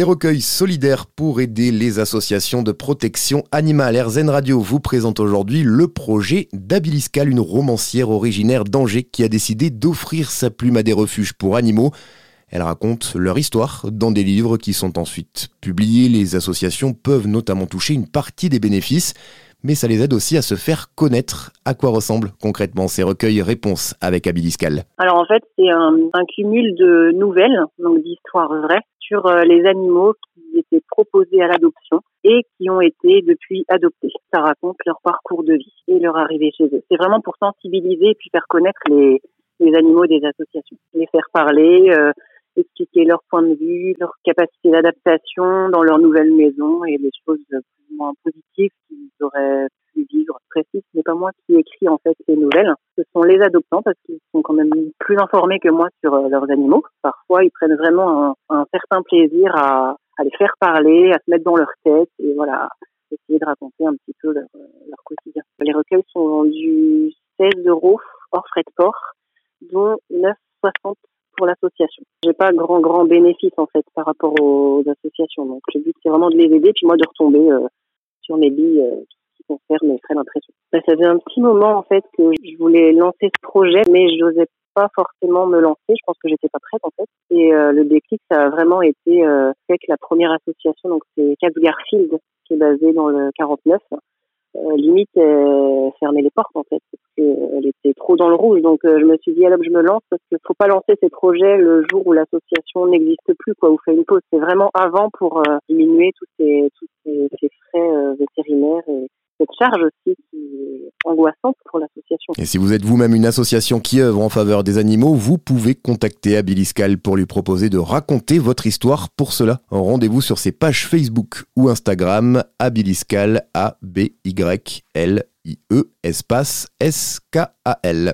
Des recueils solidaires pour aider les associations de protection animale. RZN Radio vous présente aujourd'hui le projet d'Abiliscal, une romancière originaire d'Angers qui a décidé d'offrir sa plume à des refuges pour animaux. Elle raconte leur histoire dans des livres qui sont ensuite publiés. Les associations peuvent notamment toucher une partie des bénéfices mais ça les aide aussi à se faire connaître. À quoi ressemblent concrètement ces recueils réponses avec Abiliscal Alors en fait, c'est un, cumul de nouvelles, donc d'histoires vraies, sur euh, les animaux qui étaient proposés à l'adoption et qui ont été depuis adoptés. Ça raconte leur parcours de vie et leur arrivée chez eux. C'est vraiment pour sensibiliser et puis faire connaître les, animaux des associations, les faire parler, euh, expliquer leur point de vue, leur capacité d'adaptation dans leur nouvelle maison et les choses plus ou moins positives moi qui écris en fait ces nouvelles. Ce sont les adoptants parce qu'ils sont quand même plus informés que moi sur euh, leurs animaux. Parfois, ils prennent vraiment un, certain plaisir à, les faire parler, à se mettre dans leur tête et voilà, essayer de raconter un petit peu leur, euh, quotidien. Les recueils sont du 16 euros hors frais de port, dont 9,60 pour l'association. J'ai pas grand grand bénéfice en fait par rapport aux associations. Donc le but c'est vraiment de les aider puis moi de retomber euh, sur mes billes euh, qui concernent mes frais d'impression. Ça faisait un petit moment en fait que je voulais lancer ce projet mais je n'osais pas forcément me lancer. Je pense que j'étais pas prête en fait. Et euh, le déclic ça a vraiment été euh, avec la première association donc c'est Cap Garfield qui est basée dans le 49 euh, limite euh, fermer les portes en fait parce qu'elle était trop dans le rouge donc euh, je me suis dit alors je me lance parce qu'il faut pas lancer ces projets le jour où l'association n'existe plus quoi ou fait une pause c'est vraiment avant pour diminuer tous ces tous ces, frais vétérinaires et cette charge aussi Et si vous êtes vous-même une association qui œuvre en faveur des animaux, vous pouvez contacter Abiliscal pour lui proposer de raconter votre histoire. Pour cela, rendez-vous sur ses pages Facebook ou Instagram, Abiliscal, A-B-Y-L-I-E, espace S-K-A-L.